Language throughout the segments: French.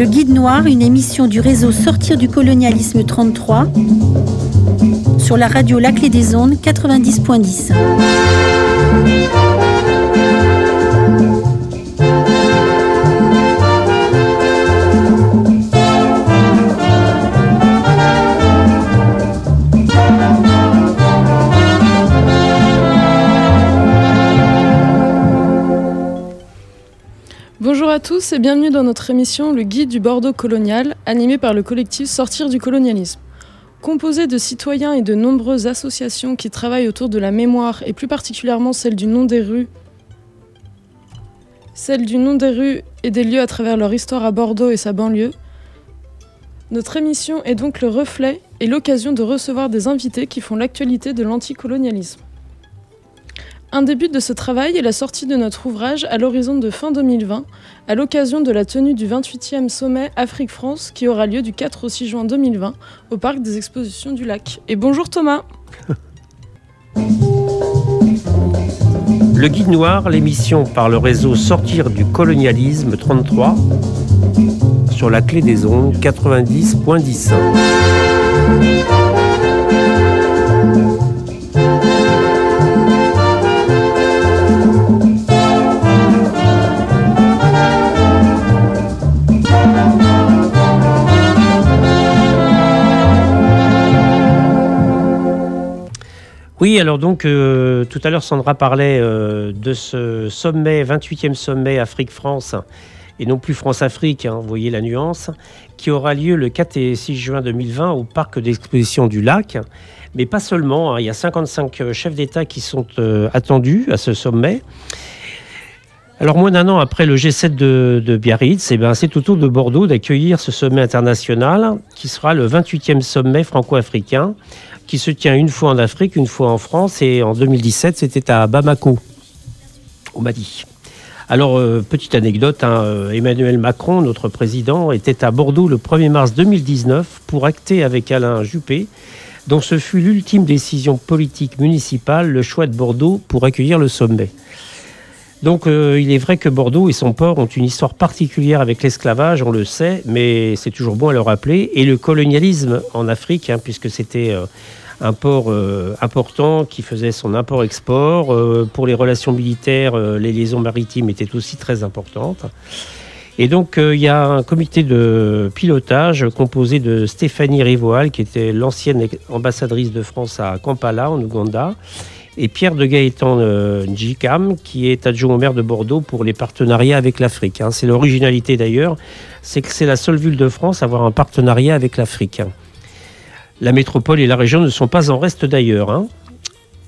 Le Guide Noir, une émission du réseau Sortir du colonialisme 33 sur la radio La Clé des Ondes 90.10. à tous et bienvenue dans notre émission Le Guide du Bordeaux colonial, animé par le collectif Sortir du colonialisme. Composé de citoyens et de nombreuses associations qui travaillent autour de la mémoire et plus particulièrement celle du nom des rues, celle du nom des rues et des lieux à travers leur histoire à Bordeaux et sa banlieue, notre émission est donc le reflet et l'occasion de recevoir des invités qui font l'actualité de l'anticolonialisme. Un début de ce travail est la sortie de notre ouvrage à l'horizon de fin 2020, à l'occasion de la tenue du 28e sommet Afrique-France qui aura lieu du 4 au 6 juin 2020 au Parc des Expositions du Lac. Et bonjour Thomas Le Guide Noir, l'émission par le réseau Sortir du colonialisme 33 sur la clé des ondes 90.10. Oui, alors donc euh, tout à l'heure Sandra parlait euh, de ce sommet, 28e sommet Afrique-France, et non plus France-Afrique, hein, vous voyez la nuance, qui aura lieu le 4 et 6 juin 2020 au parc d'exposition du lac. Mais pas seulement, hein, il y a 55 euh, chefs d'État qui sont attendus à ce sommet. Alors moins d'un an après le G7 de, de Biarritz, eh ben, c'est au tour de Bordeaux d'accueillir ce sommet international qui sera le 28e sommet franco-africain qui se tient une fois en Afrique, une fois en France, et en 2017, c'était à Bamako, au Mali. Alors, euh, petite anecdote, hein, euh, Emmanuel Macron, notre président, était à Bordeaux le 1er mars 2019 pour acter avec Alain Juppé, dont ce fut l'ultime décision politique municipale, le choix de Bordeaux pour accueillir le sommet. Donc euh, il est vrai que Bordeaux et son port ont une histoire particulière avec l'esclavage, on le sait, mais c'est toujours bon à le rappeler, et le colonialisme en Afrique, hein, puisque c'était un port euh, important qui faisait son import-export. Euh, pour les relations militaires, euh, les liaisons maritimes étaient aussi très importantes. Et donc, il y a un comité de pilotage composé de Stéphanie Rivoal, qui était l'ancienne ambassadrice de France à Kampala, en Ouganda, et Pierre de Gaëtan Njikam, qui est adjoint au maire de Bordeaux pour les partenariats avec l'Afrique. Hein. C'est l'originalité d'ailleurs, c'est que c'est la seule ville de France à avoir un partenariat avec l'Afrique la métropole et la région ne sont pas en reste d'ailleurs. Hein.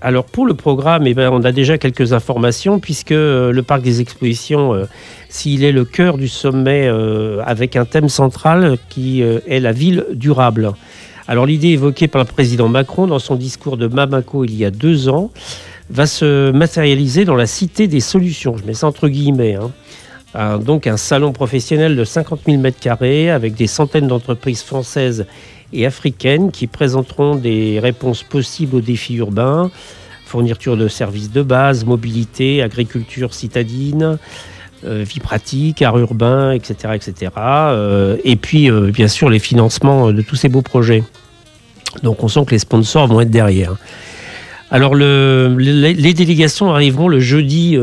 Alors pour le programme, eh ben, on a déjà quelques informations puisque euh, le parc des expositions, euh, s'il est le cœur du sommet euh, avec un thème central qui est la ville durable. Alors l'idée évoquée par le président Macron dans son discours de Mamako il y a deux ans va se matérialiser dans la cité des solutions. Je mets ça entre guillemets. Hein. donc un salon professionnel de 50 000 m2 avec des centaines d'entreprises françaises et africaines qui présenteront des réponses possibles aux défis urbains, fourniture de services de base, mobilité, agriculture citadine, euh, vie pratique, art urbain, etc. etc. Euh, et puis, euh, bien sûr, les financements de tous ces beaux projets. Donc, on sent que les sponsors vont être derrière. Alors, le, les, délégations arriveront le jeudi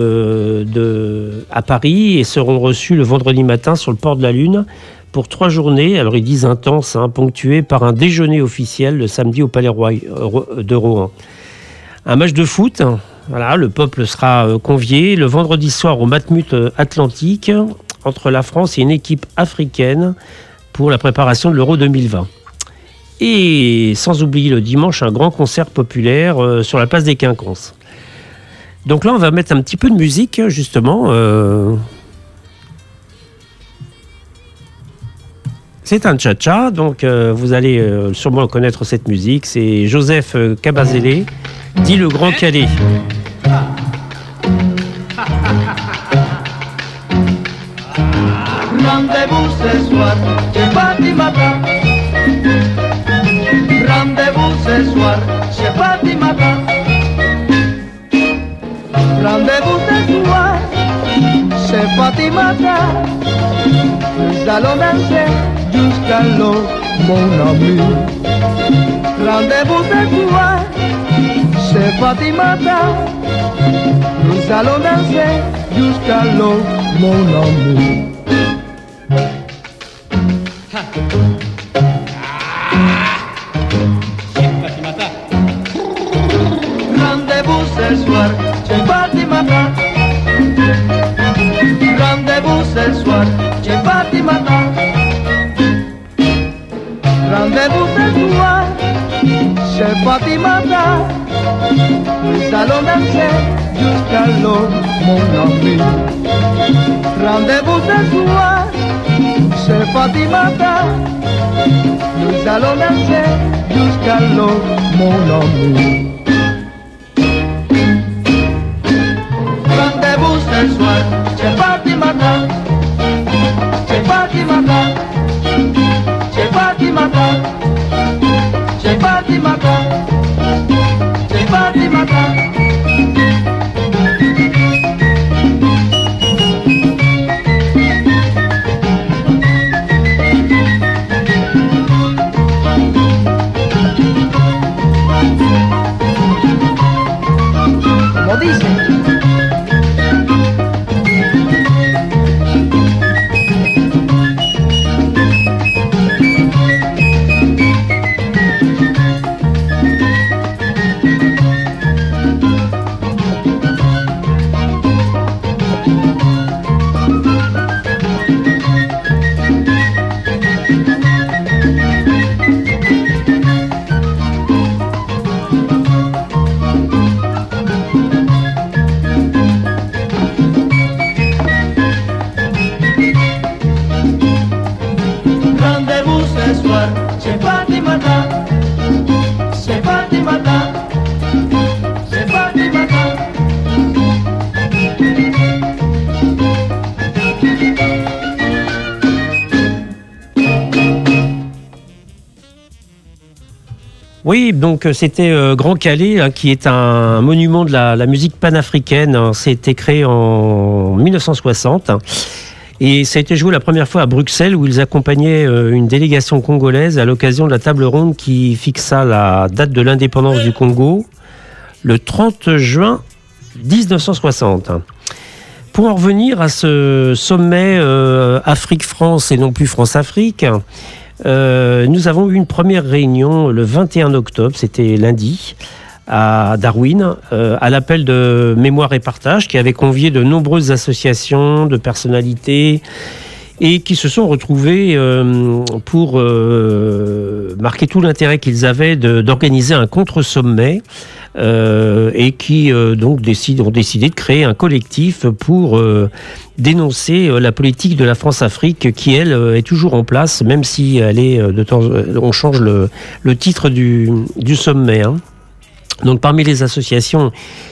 à Paris et seront reçues le vendredi matin sur le port de la Lune pour trois journées, alors ils disent intenses, hein, ponctuées par un déjeuner officiel le samedi au Palais euh, de Rouen. Un match de foot, voilà, le peuple sera euh, convié le vendredi soir au Matmut euh, Atlantique entre la France et une équipe africaine pour la préparation de l'Euro 2020. Et sans oublier le dimanche, un grand concert populaire sur la place des Quinconces. Donc là, on va mettre un petit peu de musique, justement. C'est un cha-cha, donc euh, vous allez euh, sûrement connaître cette musique. C'est Joseph euh, Cabazélé, dit le Grand Calais. Rendez-vous ce soir chez Fatimata. Rendez-vous ce soir chez Fatimata. Rendez-vous ce soir chez chez Fatimata. Nous allons danser l'eau, mon ami. Rendez-vous ce soir chez Fatimata. Nous allons danser jusqu'à l'eau, mon ami. Mon ami. Rendez-vous ce soir chez Fatimata. Nous allons danser jusqu'à l'aube, mon ami. Rendez-vous ce Fatimata. Donc euh, c'était euh, Grand Calais, hein, qui est un monument de la, musique panafricaine. hein. C'était créé en 1960. Et ça a été joué la première fois à Bruxelles, où ils accompagnaient euh, une délégation congolaise à l'occasion de la table ronde qui fixa la date de l'indépendance du Congo, le 30 juin 1960. Pour en revenir à ce sommet Afrique-France et non plus France-Afrique, euh, nous avons eu une première réunion le 21 octobre, c'était lundi, à Darwin, euh, à l'appel de Mémoire et Partage, qui avait convié de nombreuses associations, de personnalités, et qui se sont retrouvés euh, pour euh, marquer tout l'intérêt qu'ils avaient d'organiser un contre-sommet euh, et qui donc décident- ont décidé de créer un collectif pour dénoncer la politique de la France-Afrique qui, elle, est toujours en place, même si elle est de temps, on change le, le titre du, du sommet. hein. Donc parmi les associations,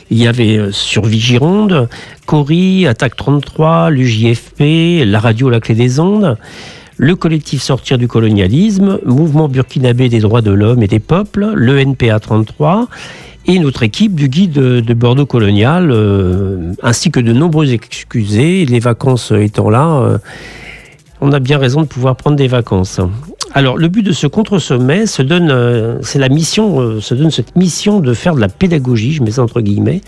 il y avait euh, Survie Gironde, Cori, Attaque 33, l'UJFP, la radio La Clé des Ondes, le collectif Sortir du colonialisme, Mouvement burkinabé des droits de l'homme et des peuples, le NPA 33 et notre équipe du guide de, de Bordeaux colonial, euh, ainsi que de nombreux excusés, les vacances étant là, euh, on a bien raison de pouvoir prendre des vacances. Alors, le but de ce contre-sommet se donne, euh, c'est la mission, euh, cette mission de faire de la pédagogie, je mets ça entre guillemets,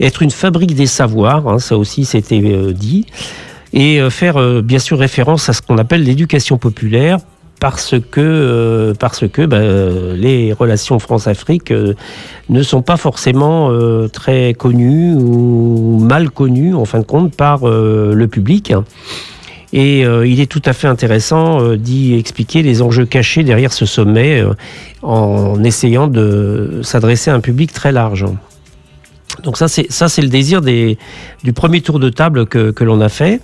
être une fabrique des savoirs, hein, ça aussi c'était euh, dit, et faire bien sûr référence à ce qu'on appelle l'éducation populaire, parce que, bah, les relations France-Afrique ne sont pas forcément très connues ou mal connues, en fin de compte, par le public. Et euh, il est tout à fait intéressant euh, d'y expliquer les enjeux cachés derrière ce sommet euh, en essayant de s'adresser à un public très large. Donc ça, c'est le désir du premier tour de table que l'on a fait.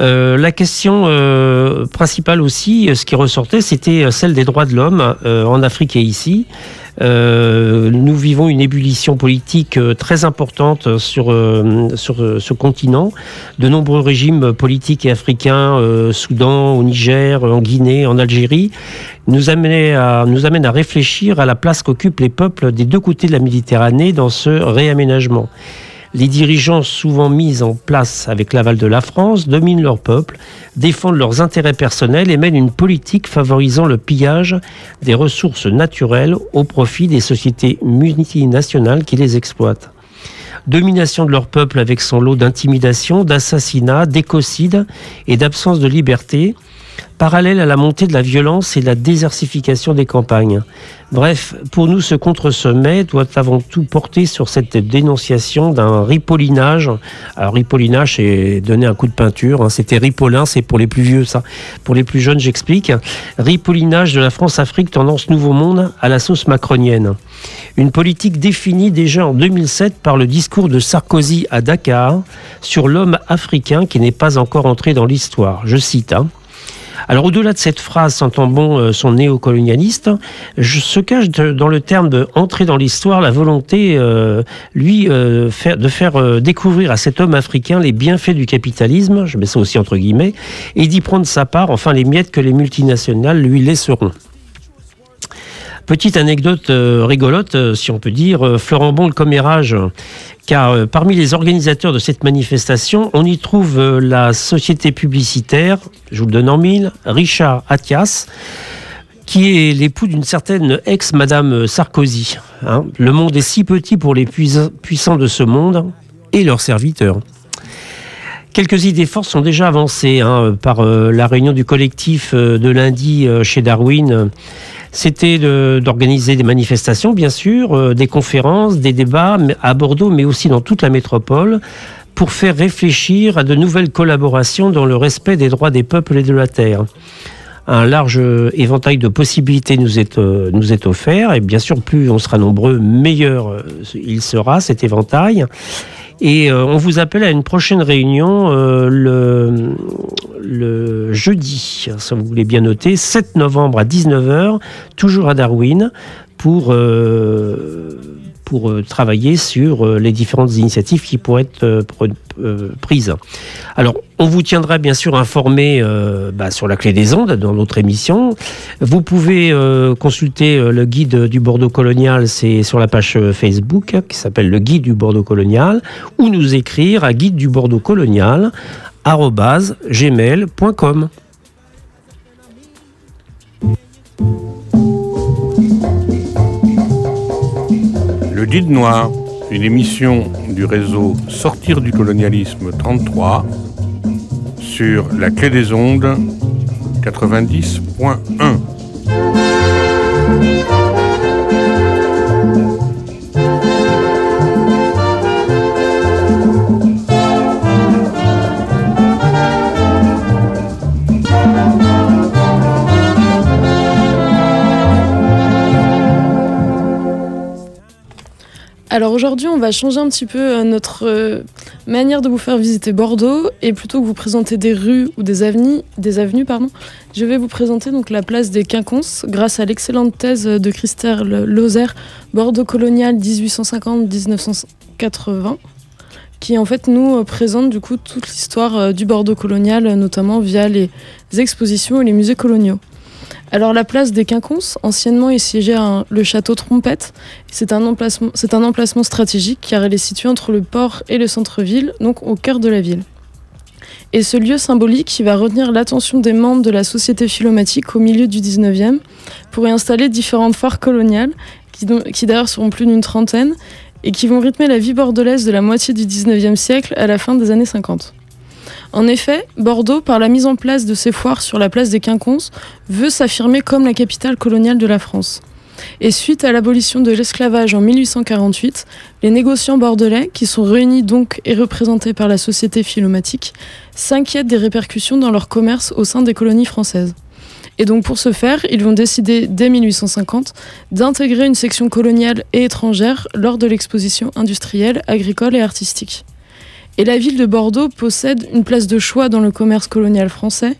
Euh, la question euh, principale aussi, euh, ce qui ressortait, c'était celle des droits de l'homme en Afrique et ici. Nous vivons une ébullition politique très importante sur, sur ce continent. De nombreux régimes politiques et africains, Soudan, au Niger, en Guinée, en Algérie, nous amènent à, nous amènent à réfléchir à la place qu'occupent les peuples des deux côtés de la Méditerranée dans ce réaménagement. Les dirigeants, souvent mis en place avec l'aval de la France, dominent leur peuple, défendent leurs intérêts personnels et mènent une politique favorisant le pillage des ressources naturelles au profit des sociétés multinationales qui les exploitent. Domination de leur peuple avec son lot d'intimidation, d'assassinats, d'écocides et d'absence de liberté, parallèle à la montée de la violence et de la désertification des campagnes. Bref, pour nous, ce contre-sommet doit avant tout porter sur cette dénonciation d'un ripollinage. Alors, ripollinage, c'est donner un coup de peinture. Hein. C'était ripolin, c'est pour les plus vieux, ça. Pour les plus jeunes, j'explique. Ripollinage de la France-Afrique, tendance Nouveau Monde à la sauce macronienne. Une politique définie déjà en 2007 par le discours de Sarkozy à Dakar sur l'homme africain qui n'est pas encore entré dans l'histoire. Je cite. Hein. Alors au-delà de cette phrase sentant bon euh, son néocolonialiste, se cache dans le terme de entrer dans l'histoire la volonté, euh, lui, euh, de faire découvrir à cet homme africain les bienfaits du capitalisme, je mets ça aussi entre guillemets, et d'y prendre sa part, enfin les miettes que les multinationales lui laisseront. Petite anecdote rigolote, si on peut dire, Florent Bon, le commérage car euh, parmi les organisateurs de cette manifestation, on y trouve euh, la société publicitaire, je vous le donne en mille, Richard Attias, qui est l'époux d'une certaine ex-Madame Sarkozy. Hein. Le monde est si petit pour les puissants de ce monde et leurs serviteurs. Quelques idées fortes sont déjà avancées hein, par euh, la réunion du collectif de lundi chez Darwin c'était d'organiser des manifestations, bien sûr, euh, des conférences, des débats à Bordeaux, mais aussi dans toute la métropole, pour faire réfléchir à de nouvelles collaborations dans le respect des droits des peuples et de la terre. Un large éventail de possibilités nous est, euh, offert, et bien sûr, plus on sera nombreux, meilleur euh, il sera cet éventail. Et euh, on vous appelle à une prochaine réunion euh, le, le jeudi, ça vous voulez bien noter, 7 novembre à 19h, toujours à Darwin, pour euh, pour euh, travailler sur euh, les différentes initiatives qui pourraient être euh, prises. Alors, on vous tiendra bien sûr informé bah, sur la clé des ondes dans notre émission. Vous pouvez consulter le guide du Bordeaux colonial, c'est sur la page Facebook qui s'appelle le guide du Bordeaux colonial, ou nous écrire à guide du Bordeaux colonial gmail.com. Guide Noir, une émission du réseau Sortir du colonialisme 33 sur la clé des ondes 90.1. Alors aujourd'hui, on va changer un petit peu euh, notre euh, manière de vous faire visiter Bordeaux et plutôt que vous présenter des rues ou des avenues, des avenues je vais vous présenter donc la place des Quinconces grâce à l'excellente thèse de Christelle Lozère, Bordeaux colonial 1850-1980 qui en fait nous présente du coup toute l'histoire euh, du Bordeaux colonial notamment via les expositions et les musées coloniaux. Alors la place des Quinconces, anciennement il siégeait le château Trompette. C'est un, emplacement, stratégique car elle est située entre le port et le centre-ville, donc au cœur de la ville. Et ce lieu symbolique qui va retenir l'attention des membres de la société philomatique au milieu du 19e pour y installer différentes foires coloniales, qui, qui d'ailleurs seront plus d'une trentaine, et qui vont rythmer la vie bordelaise de la moitié du 19e siècle à la fin des années 50. En effet, Bordeaux, par la mise en place de ces foires sur la place des Quinconces, veut s'affirmer comme la capitale coloniale de la France. Et suite à l'abolition de l'esclavage en 1848, les négociants bordelais, qui sont réunis donc et représentés par la société philomatique, s'inquiètent des répercussions dans leur commerce au sein des colonies françaises. Et donc pour ce faire, ils vont décider dès 1850 d'intégrer une section coloniale et étrangère lors de l'exposition industrielle, agricole et artistique. Et la ville de Bordeaux possède une place de choix dans le commerce colonial français,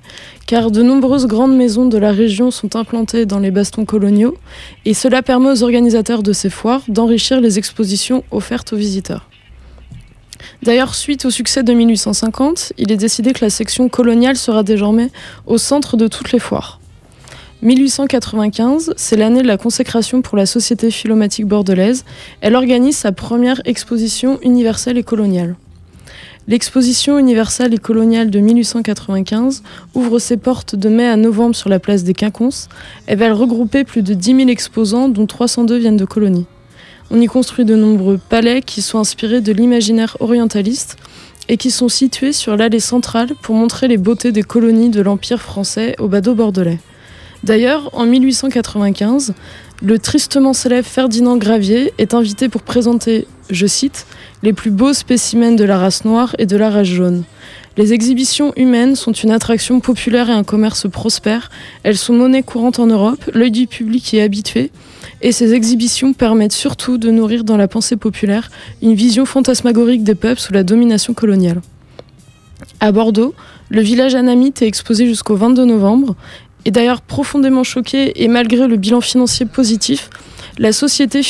car de nombreuses grandes maisons de la région sont implantées dans les bastons coloniaux, et cela permet aux organisateurs de ces foires d'enrichir les expositions offertes aux visiteurs. D'ailleurs, suite au succès de 1850, il est décidé que la section coloniale sera désormais au centre de toutes les foires. 1895, c'est l'année de la consécration pour la Société philomatique bordelaise. Elle organise sa première exposition universelle et coloniale. L'exposition universelle et coloniale de 1895 ouvre ses portes de mai à novembre sur la place des Quinconces. Elle va regrouper plus de 10 000 exposants, dont 302 viennent de colonies. On y construit de nombreux palais qui sont inspirés de l'imaginaire orientaliste et qui sont situés sur l'allée centrale pour montrer les beautés des colonies de l'Empire français au badaud bordelais. D'ailleurs, en 1895, le tristement célèbre Ferdinand Gravier est invité pour présenter, je cite, les plus beaux spécimens de la race noire et de la race jaune. Les exhibitions humaines sont une attraction populaire et un commerce prospère. Elles sont monnaie courante en Europe, l'œil du public y est habitué, et ces exhibitions permettent surtout de nourrir dans la pensée populaire une vision fantasmagorique des peuples sous la domination coloniale. À Bordeaux, le village anamite est exposé jusqu'au 22 novembre et d'ailleurs profondément choqué et malgré le bilan financier positif, la société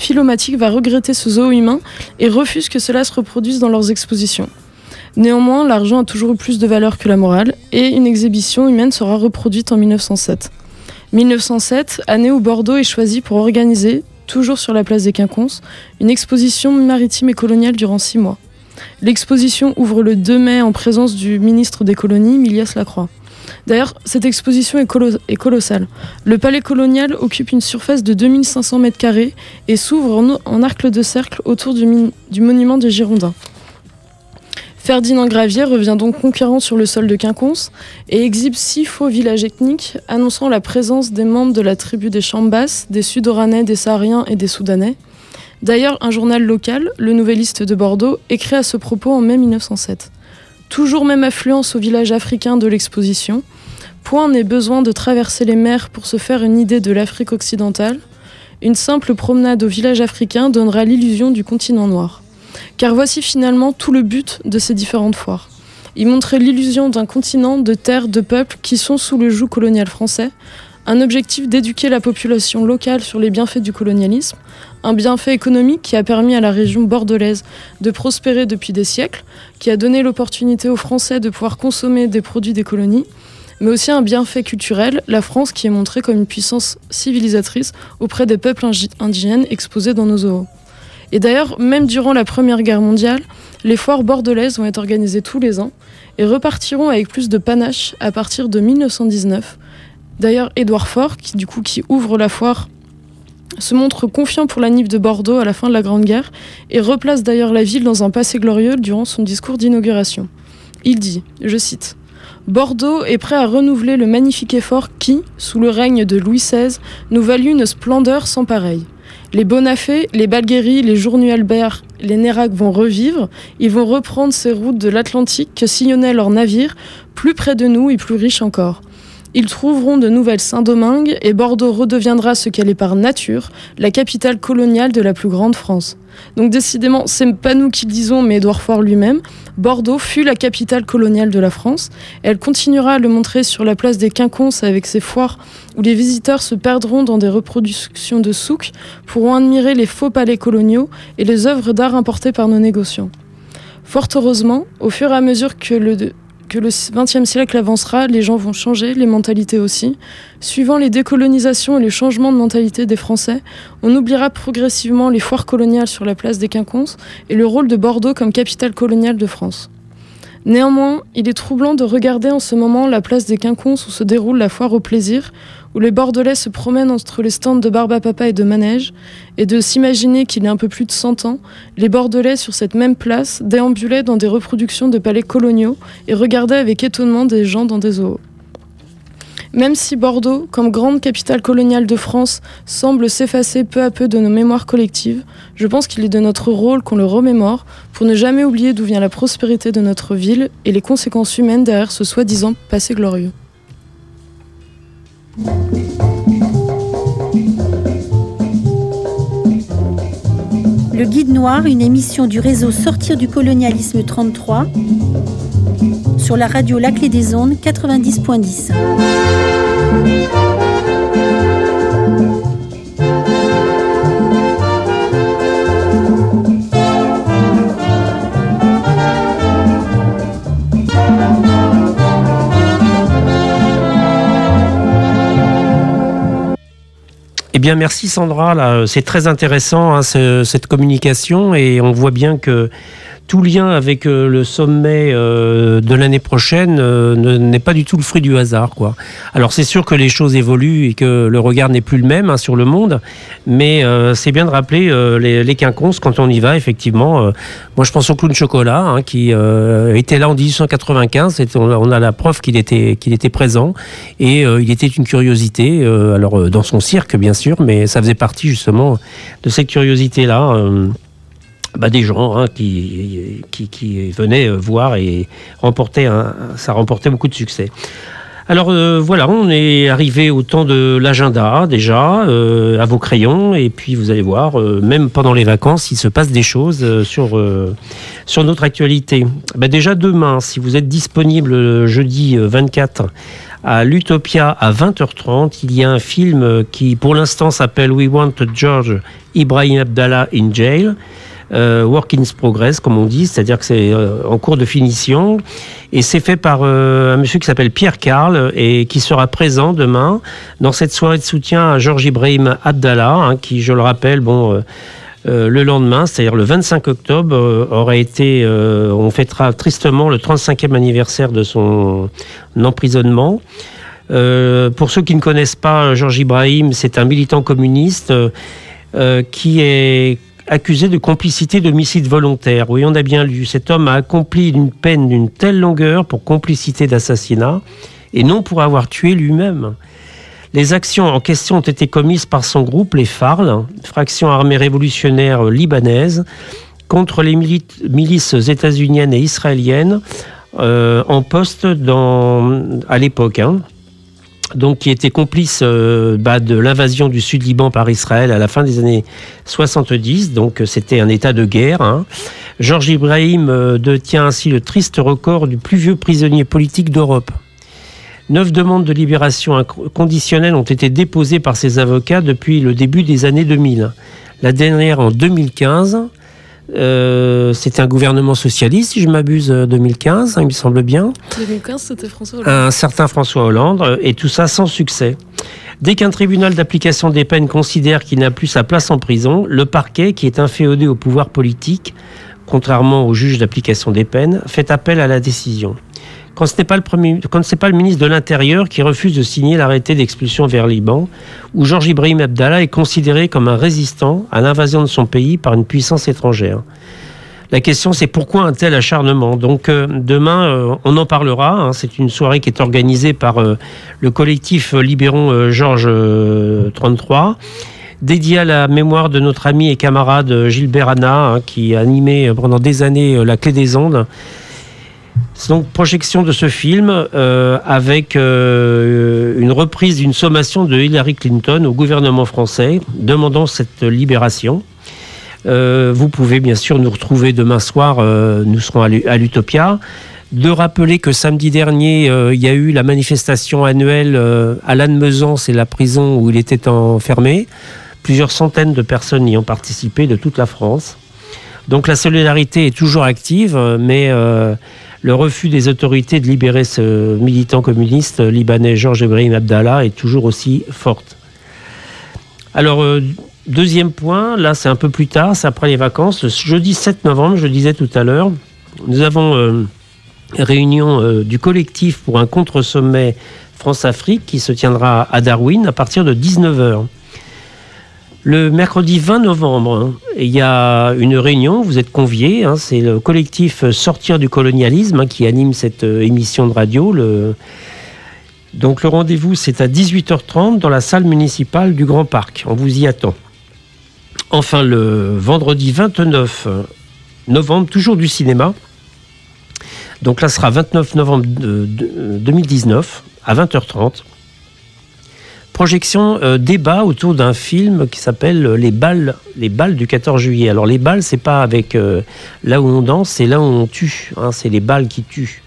philomatique va regretter ce zoo humain et refuse que cela se reproduise dans leurs expositions. Néanmoins, l'argent a toujours plus de valeur que la morale et une exhibition humaine sera reproduite en 1907. 1907, année où Bordeaux est choisi pour organiser, toujours sur la place des Quinconces, une exposition maritime et coloniale durant six mois. L'exposition ouvre le 2 mai en présence du ministre des colonies, Milias Lacroix. D'ailleurs, cette exposition est, colossale. Le palais colonial occupe une surface de 2500 mètres carrés et s'ouvre en, arc de cercle autour du monument des Girondins. Ferdinand Gravier revient donc conquérant sur le sol de Quinconce et exhibe six faux villages ethniques annonçant la présence des membres de la tribu des Chambas, des Sudoranais, des Sahariens et des Soudanais. D'ailleurs, un journal local, le Nouvelliste de Bordeaux, écrit à ce propos en mai 1907. Toujours même affluence au village africain de l'exposition. Point n'est besoin de traverser les mers pour se faire une idée de l'Afrique occidentale. Une simple promenade au village africain donnera l'illusion du continent noir. Car voici finalement tout le but de ces différentes foires. Y montrer l'illusion d'un continent, de terres, de peuples qui sont sous le joug colonial français, un objectif d'éduquer la population locale sur les bienfaits du colonialisme, un bienfait économique qui a permis à la région bordelaise de prospérer depuis des siècles, qui a donné l'opportunité aux Français de pouvoir consommer des produits des colonies, mais aussi un bienfait culturel, la France qui est montrée comme une puissance civilisatrice auprès des peuples indigènes exposés dans nos zoos. Et d'ailleurs, même durant la Première Guerre mondiale, les foires bordelaises vont être organisées tous les ans et repartiront avec plus de panache à partir de 1919. D'ailleurs, Édouard Faure, qui du coup qui ouvre la foire, se montre confiant pour la Nif de Bordeaux à la fin de la Grande Guerre et replace d'ailleurs la ville dans un passé glorieux durant son discours d'inauguration. Il dit, je cite, Bordeaux est prêt à renouveler le magnifique effort qui, sous le règne de Louis XVI, nous valut une splendeur sans pareille. Les Bonafé, les Balguéry, les Journu Albert, les Nérac vont revivre. Ils vont reprendre ces routes de l'Atlantique que sillonnaient leurs navires, plus près de nous et plus riches encore. Ils trouveront de nouvelles Saint-Domingue et Bordeaux redeviendra ce qu'elle est par nature, la capitale coloniale de la plus grande France. Donc décidément, c'est pas nous qui le disons, mais Édouard Faure lui-même. Bordeaux fut la capitale coloniale de la France. elle continuera à le montrer sur la place des Quinconces avec ses foires où les visiteurs se perdront dans des reproductions de souk, pourront admirer les faux palais coloniaux et les œuvres d'art importées par nos négociants. Fort heureusement, au fur et à mesure que le, que le XXe siècle avancera, les gens vont changer, les mentalités aussi. Suivant les décolonisations et les changements de mentalité des Français, on oubliera progressivement les foires coloniales sur la place des Quinconces et le rôle de Bordeaux comme capitale coloniale de France. Néanmoins, il est troublant de regarder en ce moment la place des Quinconces où se déroule la foire au plaisir, où les Bordelais se promènent entre les stands de Barbapapa et de Manège, et de s'imaginer qu'il y a un peu plus de 100 ans, les Bordelais sur cette même place déambulaient dans des reproductions de palais coloniaux et regardaient avec étonnement des gens dans des zoos. Même si Bordeaux, comme grande capitale coloniale de France, semble s'effacer peu à peu de nos mémoires collectives, je pense qu'il est de notre rôle qu'on le remémore pour ne jamais oublier d'où vient la prospérité de notre ville et les conséquences humaines derrière ce soi-disant passé glorieux. Le Guide Noir, une émission du réseau Sortir du colonialisme 33 sur la radio La Clé des Ondes 90.10. bien, merci Sandra. C'est très intéressant hein, ce- cette communication et on voit bien que tout lien avec euh, le sommet euh, de l'année prochaine euh, ne- n'est pas du tout le fruit du hasard. Quoi. Alors c'est sûr que les choses évoluent et que le regard n'est plus le même hein, sur le monde, mais c'est bien de rappeler les, quinconces quand on y va, effectivement. moi je pense au clown chocolat hein, qui était là en 1895, et on, a- la preuve qu'il était, qu'il était présent et il était une curiosité, alors dans son cirque bien sûr, mais ça faisait partie justement de cette curiosité-là. Bah, des gens hein, qui, qui, qui venaient euh, voir et ça remportait beaucoup de succès. Alors euh, voilà, on est arrivé au temps de l'agenda déjà, euh, à vos crayons, et puis vous allez voir, même pendant les vacances, il se passe des choses sur, sur notre actualité. Bah, déjà demain, si vous êtes disponible le jeudi euh, 24 à l'Utopia à 20h30, il y a un film qui pour l'instant s'appelle We Want George Ibrahim Abdallah in Jail. Euh, work in progress, comme on dit, c'est-à-dire que c'est euh, en cours de finition. Et c'est fait par euh, un monsieur qui s'appelle Pierre Carl et qui sera présent demain dans cette soirée de soutien à Georges Ibrahim Abdallah, hein, qui, je le rappelle, bon, euh, le lendemain, c'est-à-dire le 25 octobre, euh, aurait été, on fêtera tristement le 35e anniversaire de son emprisonnement. Pour ceux qui ne connaissent pas Georges Ibrahim, c'est un militant communiste qui est accusé de complicité d'homicide volontaire. Oui, on a bien lu. Cet homme a accompli une peine d'une telle longueur pour complicité d'assassinat et non pour avoir tué lui-même. Les actions en question ont été commises par son groupe, les FARL, fraction armée révolutionnaire libanaise, contre les mili- milices états-uniennes et israéliennes euh, en poste à l'époque. hein. Donc, qui était complice euh, bah, de l'invasion du Sud-Liban par Israël à la fin des années 70. Donc, euh, c'était un état de guerre. hein. Georges Ibrahim euh, détient ainsi le triste record du plus vieux prisonnier politique d'Europe. Neuf demandes de libération conditionnelle ont été déposées par ses avocats depuis le début des années 2000. La dernière en 2015. Euh, c'était un gouvernement socialiste, si je m'abuse, euh, 2015, hein, il me semble bien. 2015, c'était François Hollande. Un certain François Hollande, euh, et tout ça sans succès. Dès qu'un tribunal d'application des peines considère qu'il n'a plus sa place en prison, le parquet, qui est inféodé au pouvoir politique, contrairement au juge d'application des peines, fait appel à la décision. Quand ce n'est pas le, ministre de l'Intérieur qui refuse de signer l'arrêté d'expulsion vers Liban, où Georges Ibrahim Abdallah est considéré comme un résistant à l'invasion de son pays par une puissance étrangère. La question, c'est pourquoi un tel acharnement? Donc euh, demain, euh, on en parlera. hein. c'est une soirée qui est organisée par euh, le collectif Libérons euh, Georges euh, 33, dédié à la mémoire de notre ami et camarade Gilbert Anna, hein, qui a animé pendant des années La Clé des Ondes. Donc projection de ce film euh, avec euh, une reprise d'une sommation de Hillary Clinton au gouvernement français demandant cette libération. Euh, vous pouvez bien sûr nous retrouver demain soir, nous serons à l'U- à l'Utopia. De rappeler que samedi dernier, il y a eu la manifestation annuelle à Lannemezan, c'est la prison où il était enfermé. Plusieurs centaines de personnes y ont participé de toute la France. Donc la solidarité est toujours active, mais le refus des autorités de libérer ce militant communiste libanais Georges Ibrahim Abdallah est toujours aussi forte. Alors, euh, deuxième point, là c'est un peu plus tard, c'est après les vacances, jeudi 7 novembre, je disais tout à l'heure, nous avons euh, réunion euh, du collectif pour un contre-sommet France-Afrique qui se tiendra à Darwin à partir de 19h. Le mercredi 20 novembre, hein, il y a une réunion, vous êtes conviés, hein, c'est le collectif Sortir du colonialisme hein, qui anime cette euh, émission de radio. Donc le rendez-vous c'est à 18h30 dans la salle municipale du Grand Parc, on vous y attend. Enfin le vendredi 29 novembre, toujours du cinéma, donc là sera 29 novembre de- 2019 à 20h30 projection euh, débat autour d'un film qui s'appelle euh, Les balles, les balles du 14 juillet. Alors les balles, c'est pas avec euh, là où on danse, c'est là où on tue. hein, c'est les balles qui tuent.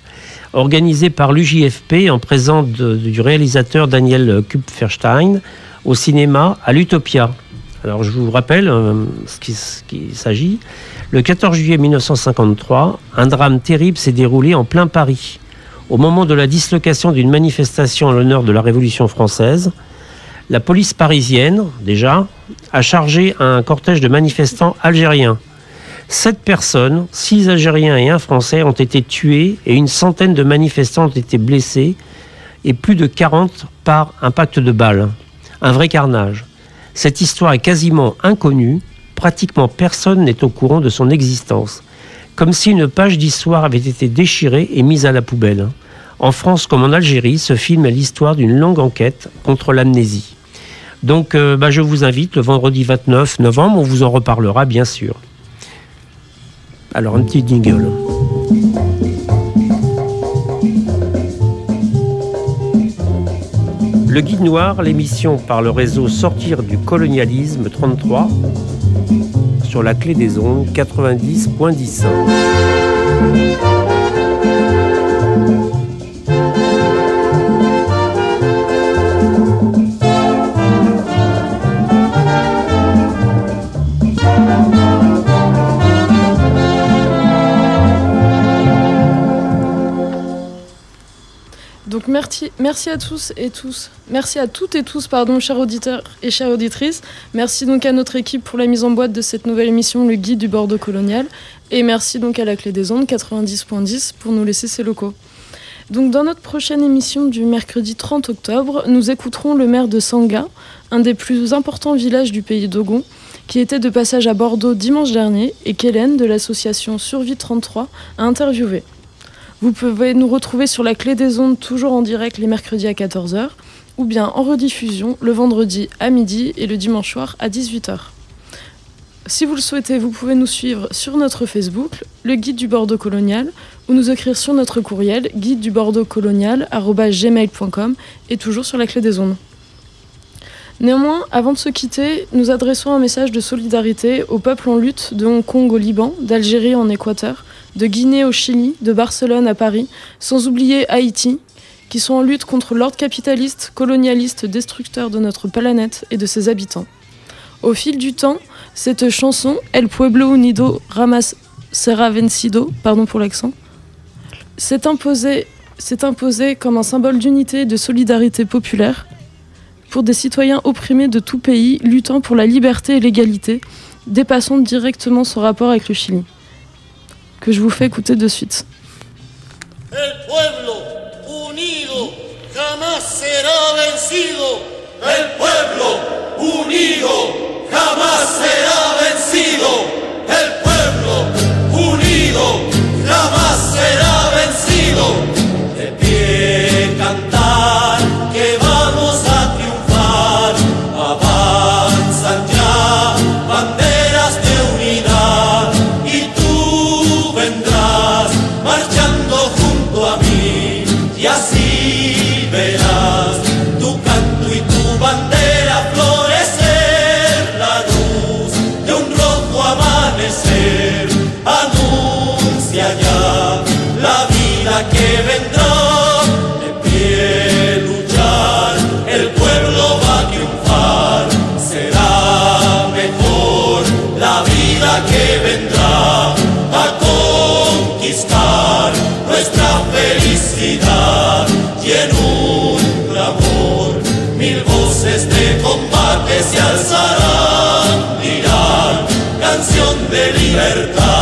Organisé par l'UJFP en présence du réalisateur Daniel Kupferstein au cinéma à l'Utopia. Alors je vous rappelle ce qui- qu'il s'agit. Le 14 juillet 1953, un drame terrible s'est déroulé en plein Paris. Au moment de la dislocation d'une manifestation en l'honneur de la Révolution française, La police parisienne, déjà, a chargé un cortège de manifestants algériens. Sept personnes, six Algériens et un Français, ont été tués et une centaine de manifestants ont été blessés et plus de 40 par impact de balles. Un vrai carnage. Cette histoire est quasiment inconnue, pratiquement personne n'est au courant de son existence. Comme si une page d'histoire avait été déchirée et mise à la poubelle. En France comme en Algérie, ce film est l'histoire d'une longue enquête contre l'amnésie. Donc euh, bah, je vous invite le vendredi 29 novembre, on vous en reparlera bien sûr. Alors un petit jingle. Le Guide Noir, l'émission par le réseau Sortir du colonialisme 33 sur la clé des ondes 90.10. merci, à tous et tous. Merci à toutes et tous, pardon, chers auditeurs et chères auditrices. Merci donc à notre équipe pour la mise en boîte de cette nouvelle émission, le guide du Bordeaux colonial. Et merci donc à la clé des ondes 90.10 pour nous laisser ses locaux. Donc dans notre prochaine émission du mercredi 30 octobre, nous écouterons le maire de Sanga, un des plus importants villages du pays d'Ogon, qui était de passage à Bordeaux dimanche dernier et qu'Hélène de l'association Survie 33 a interviewé. Vous pouvez nous retrouver sur la clé des ondes toujours en direct les mercredis à 14h ou bien en rediffusion le vendredi à midi et le dimanche soir à 18h. Si vous le souhaitez, vous pouvez nous suivre sur notre Facebook, le guide du Bordeaux colonial, ou nous écrire sur notre courriel guide du Bordeaux colonial gmail.com et toujours sur la clé des ondes. Néanmoins, avant de se quitter, nous adressons un message de solidarité au peuple en lutte de Hong Kong au Liban, d'Algérie en Équateur, de Guinée au Chili, de Barcelone à Paris, sans oublier Haïti, qui sont en lutte contre l'ordre capitaliste, colonialiste, destructeur de notre planète et de ses habitants. Au fil du temps, cette chanson, El Pueblo Unido Ramas Serra Vencido, pardon pour l'accent, s'est imposée, s'est imposée comme un symbole d'unité et de solidarité populaire pour des citoyens opprimés de tout pays luttant pour la liberté et l'égalité, dépassant directement son rapport avec le Chili que je vous fais écouter de suite. El pueblo unido jamás será vencido. El pueblo unido jamás será vencido. El pueblo unido jamás será vencido. Y así verás libertad